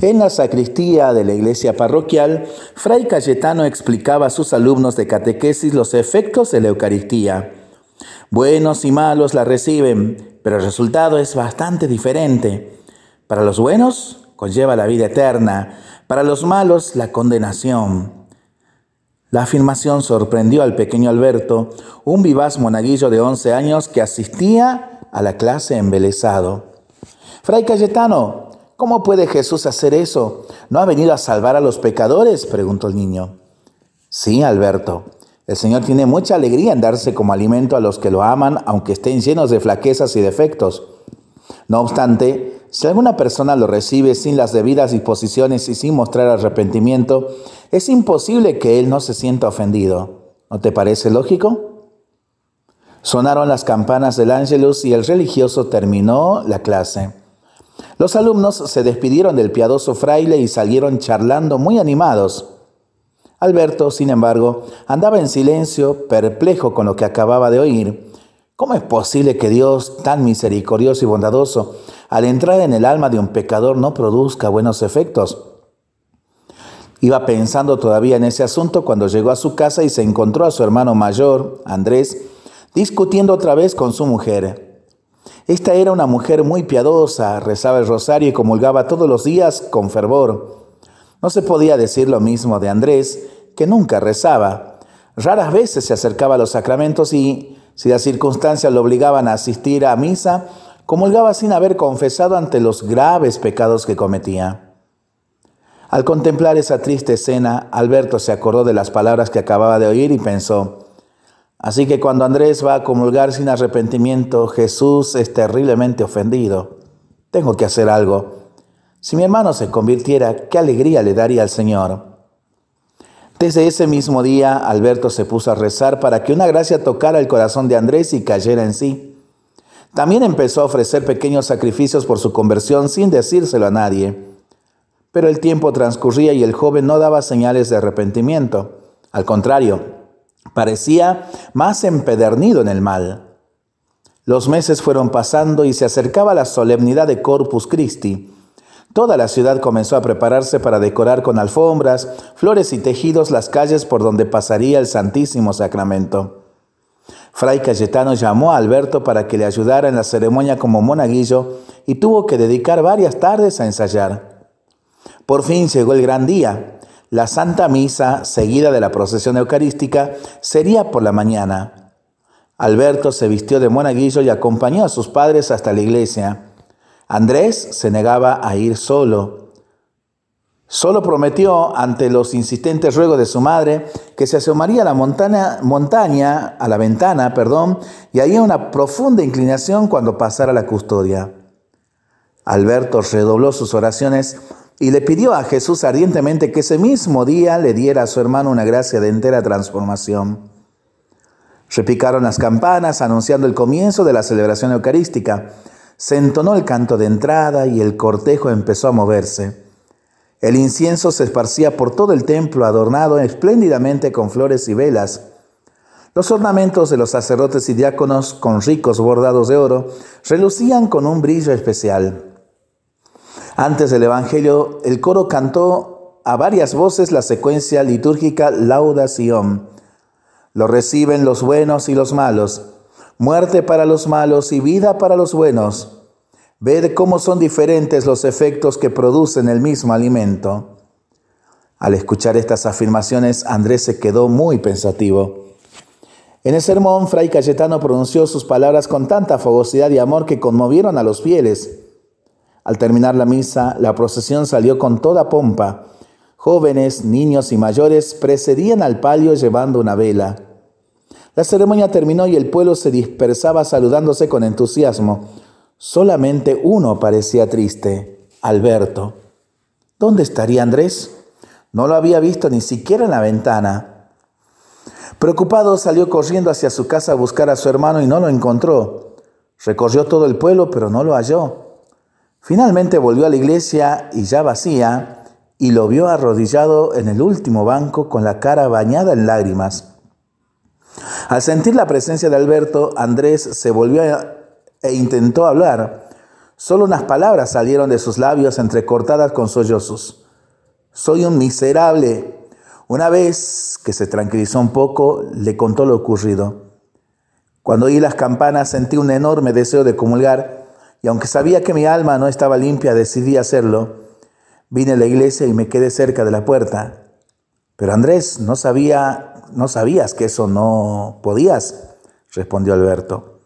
En la sacristía de la iglesia parroquial, Fray Cayetano explicaba a sus alumnos de catequesis los efectos de la Eucaristía. Buenos y malos la reciben, pero el resultado es bastante diferente. Para los buenos, conlleva la vida eterna, para los malos, la condenación. La afirmación sorprendió al pequeño Alberto, un vivaz monaguillo de 11 años que asistía a la clase embelesado. Fray Cayetano, ¿Cómo puede Jesús hacer eso? ¿No ha venido a salvar a los pecadores? preguntó el niño. Sí, Alberto. El Señor tiene mucha alegría en darse como alimento a los que lo aman, aunque estén llenos de flaquezas y defectos. No obstante, si alguna persona lo recibe sin las debidas disposiciones y sin mostrar arrepentimiento, es imposible que él no se sienta ofendido. ¿No te parece lógico? Sonaron las campanas del ángelus y el religioso terminó la clase. Los alumnos se despidieron del piadoso fraile y salieron charlando muy animados. Alberto, sin embargo, andaba en silencio, perplejo con lo que acababa de oír. ¿Cómo es posible que Dios, tan misericordioso y bondadoso, al entrar en el alma de un pecador no produzca buenos efectos? Iba pensando todavía en ese asunto cuando llegó a su casa y se encontró a su hermano mayor, Andrés, discutiendo otra vez con su mujer. Esta era una mujer muy piadosa, rezaba el rosario y comulgaba todos los días con fervor. No se podía decir lo mismo de Andrés, que nunca rezaba. Raras veces se acercaba a los sacramentos y, si las circunstancias lo obligaban a asistir a misa, comulgaba sin haber confesado ante los graves pecados que cometía. Al contemplar esa triste escena, Alberto se acordó de las palabras que acababa de oír y pensó, Así que cuando Andrés va a comulgar sin arrepentimiento, Jesús es terriblemente ofendido. Tengo que hacer algo. Si mi hermano se convirtiera, qué alegría le daría al Señor. Desde ese mismo día, Alberto se puso a rezar para que una gracia tocara el corazón de Andrés y cayera en sí. También empezó a ofrecer pequeños sacrificios por su conversión sin decírselo a nadie. Pero el tiempo transcurría y el joven no daba señales de arrepentimiento. Al contrario, Parecía más empedernido en el mal. Los meses fueron pasando y se acercaba la solemnidad de Corpus Christi. Toda la ciudad comenzó a prepararse para decorar con alfombras, flores y tejidos las calles por donde pasaría el Santísimo Sacramento. Fray Cayetano llamó a Alberto para que le ayudara en la ceremonia como monaguillo y tuvo que dedicar varias tardes a ensayar. Por fin llegó el gran día. La Santa Misa, seguida de la procesión eucarística, sería por la mañana. Alberto se vistió de monaguillo y acompañó a sus padres hasta la iglesia. Andrés se negaba a ir solo. Solo prometió, ante los insistentes ruegos de su madre, que se asomaría a la montaña, a la ventana, perdón, y haría una profunda inclinación cuando pasara la custodia. Alberto redobló sus oraciones y le pidió a Jesús ardientemente que ese mismo día le diera a su hermano una gracia de entera transformación. Repicaron las campanas anunciando el comienzo de la celebración eucarística. Se entonó el canto de entrada y el cortejo empezó a moverse. El incienso se esparcía por todo el templo adornado espléndidamente con flores y velas. Los ornamentos de los sacerdotes y diáconos, con ricos bordados de oro, relucían con un brillo especial. Antes del Evangelio, el coro cantó a varias voces la secuencia litúrgica Laudación. Lo reciben los buenos y los malos, muerte para los malos y vida para los buenos. Ved cómo son diferentes los efectos que producen el mismo alimento. Al escuchar estas afirmaciones, Andrés se quedó muy pensativo. En el sermón, Fray Cayetano pronunció sus palabras con tanta fogosidad y amor que conmovieron a los fieles. Al terminar la misa, la procesión salió con toda pompa. Jóvenes, niños y mayores precedían al palio llevando una vela. La ceremonia terminó y el pueblo se dispersaba saludándose con entusiasmo. Solamente uno parecía triste, Alberto. ¿Dónde estaría Andrés? No lo había visto ni siquiera en la ventana. Preocupado salió corriendo hacia su casa a buscar a su hermano y no lo encontró. Recorrió todo el pueblo, pero no lo halló. Finalmente volvió a la iglesia y ya vacía, y lo vio arrodillado en el último banco con la cara bañada en lágrimas. Al sentir la presencia de Alberto, Andrés se volvió e intentó hablar. Solo unas palabras salieron de sus labios entrecortadas con sollozos. Soy un miserable. Una vez que se tranquilizó un poco, le contó lo ocurrido. Cuando oí las campanas sentí un enorme deseo de comulgar y aunque sabía que mi alma no estaba limpia, decidí hacerlo. Vine a la iglesia y me quedé cerca de la puerta. Pero Andrés, no sabía, no sabías que eso no podías, respondió Alberto.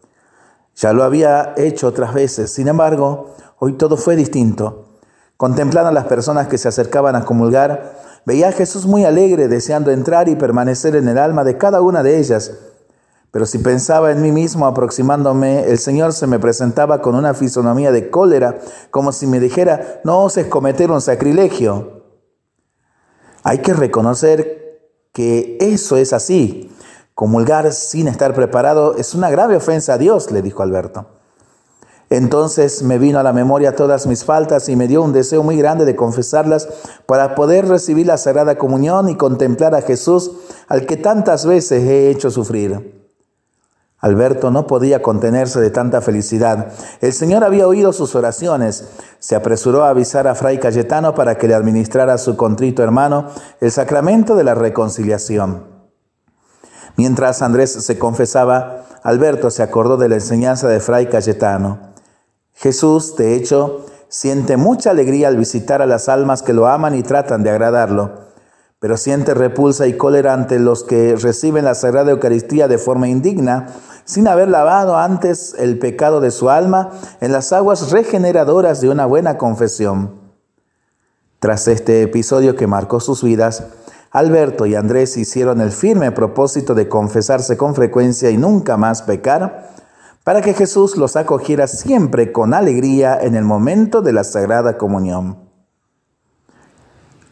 Ya lo había hecho otras veces, sin embargo, hoy todo fue distinto. Contemplando a las personas que se acercaban a comulgar, veía a Jesús muy alegre, deseando entrar y permanecer en el alma de cada una de ellas. Pero si pensaba en mí mismo aproximándome, el Señor se me presentaba con una fisonomía de cólera, como si me dijera, no oses cometer un sacrilegio. Hay que reconocer que eso es así. Comulgar sin estar preparado es una grave ofensa a Dios, le dijo Alberto. Entonces me vino a la memoria todas mis faltas y me dio un deseo muy grande de confesarlas para poder recibir la Sagrada Comunión y contemplar a Jesús al que tantas veces he hecho sufrir. Alberto no podía contenerse de tanta felicidad. El Señor había oído sus oraciones. Se apresuró a avisar a Fray Cayetano para que le administrara a su contrito hermano el sacramento de la reconciliación. Mientras Andrés se confesaba, Alberto se acordó de la enseñanza de Fray Cayetano. Jesús, de hecho, siente mucha alegría al visitar a las almas que lo aman y tratan de agradarlo, pero siente repulsa y cólera ante los que reciben la Sagrada Eucaristía de forma indigna, sin haber lavado antes el pecado de su alma en las aguas regeneradoras de una buena confesión. Tras este episodio que marcó sus vidas, Alberto y Andrés hicieron el firme propósito de confesarse con frecuencia y nunca más pecar, para que Jesús los acogiera siempre con alegría en el momento de la Sagrada Comunión.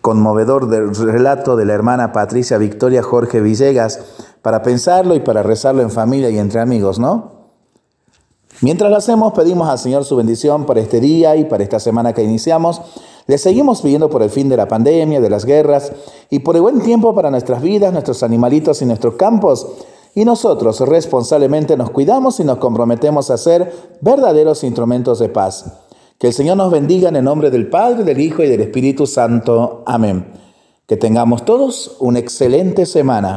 Conmovedor del relato de la hermana Patricia Victoria Jorge Villegas, para pensarlo y para rezarlo en familia y entre amigos, ¿no? Mientras lo hacemos, pedimos al Señor su bendición para este día y para esta semana que iniciamos. Le seguimos pidiendo por el fin de la pandemia, de las guerras y por el buen tiempo para nuestras vidas, nuestros animalitos y nuestros campos y nosotros responsablemente nos cuidamos y nos comprometemos a ser verdaderos instrumentos de paz. Que el Señor nos bendiga en el nombre del Padre, del Hijo y del Espíritu Santo. Amén. Que tengamos todos una excelente semana.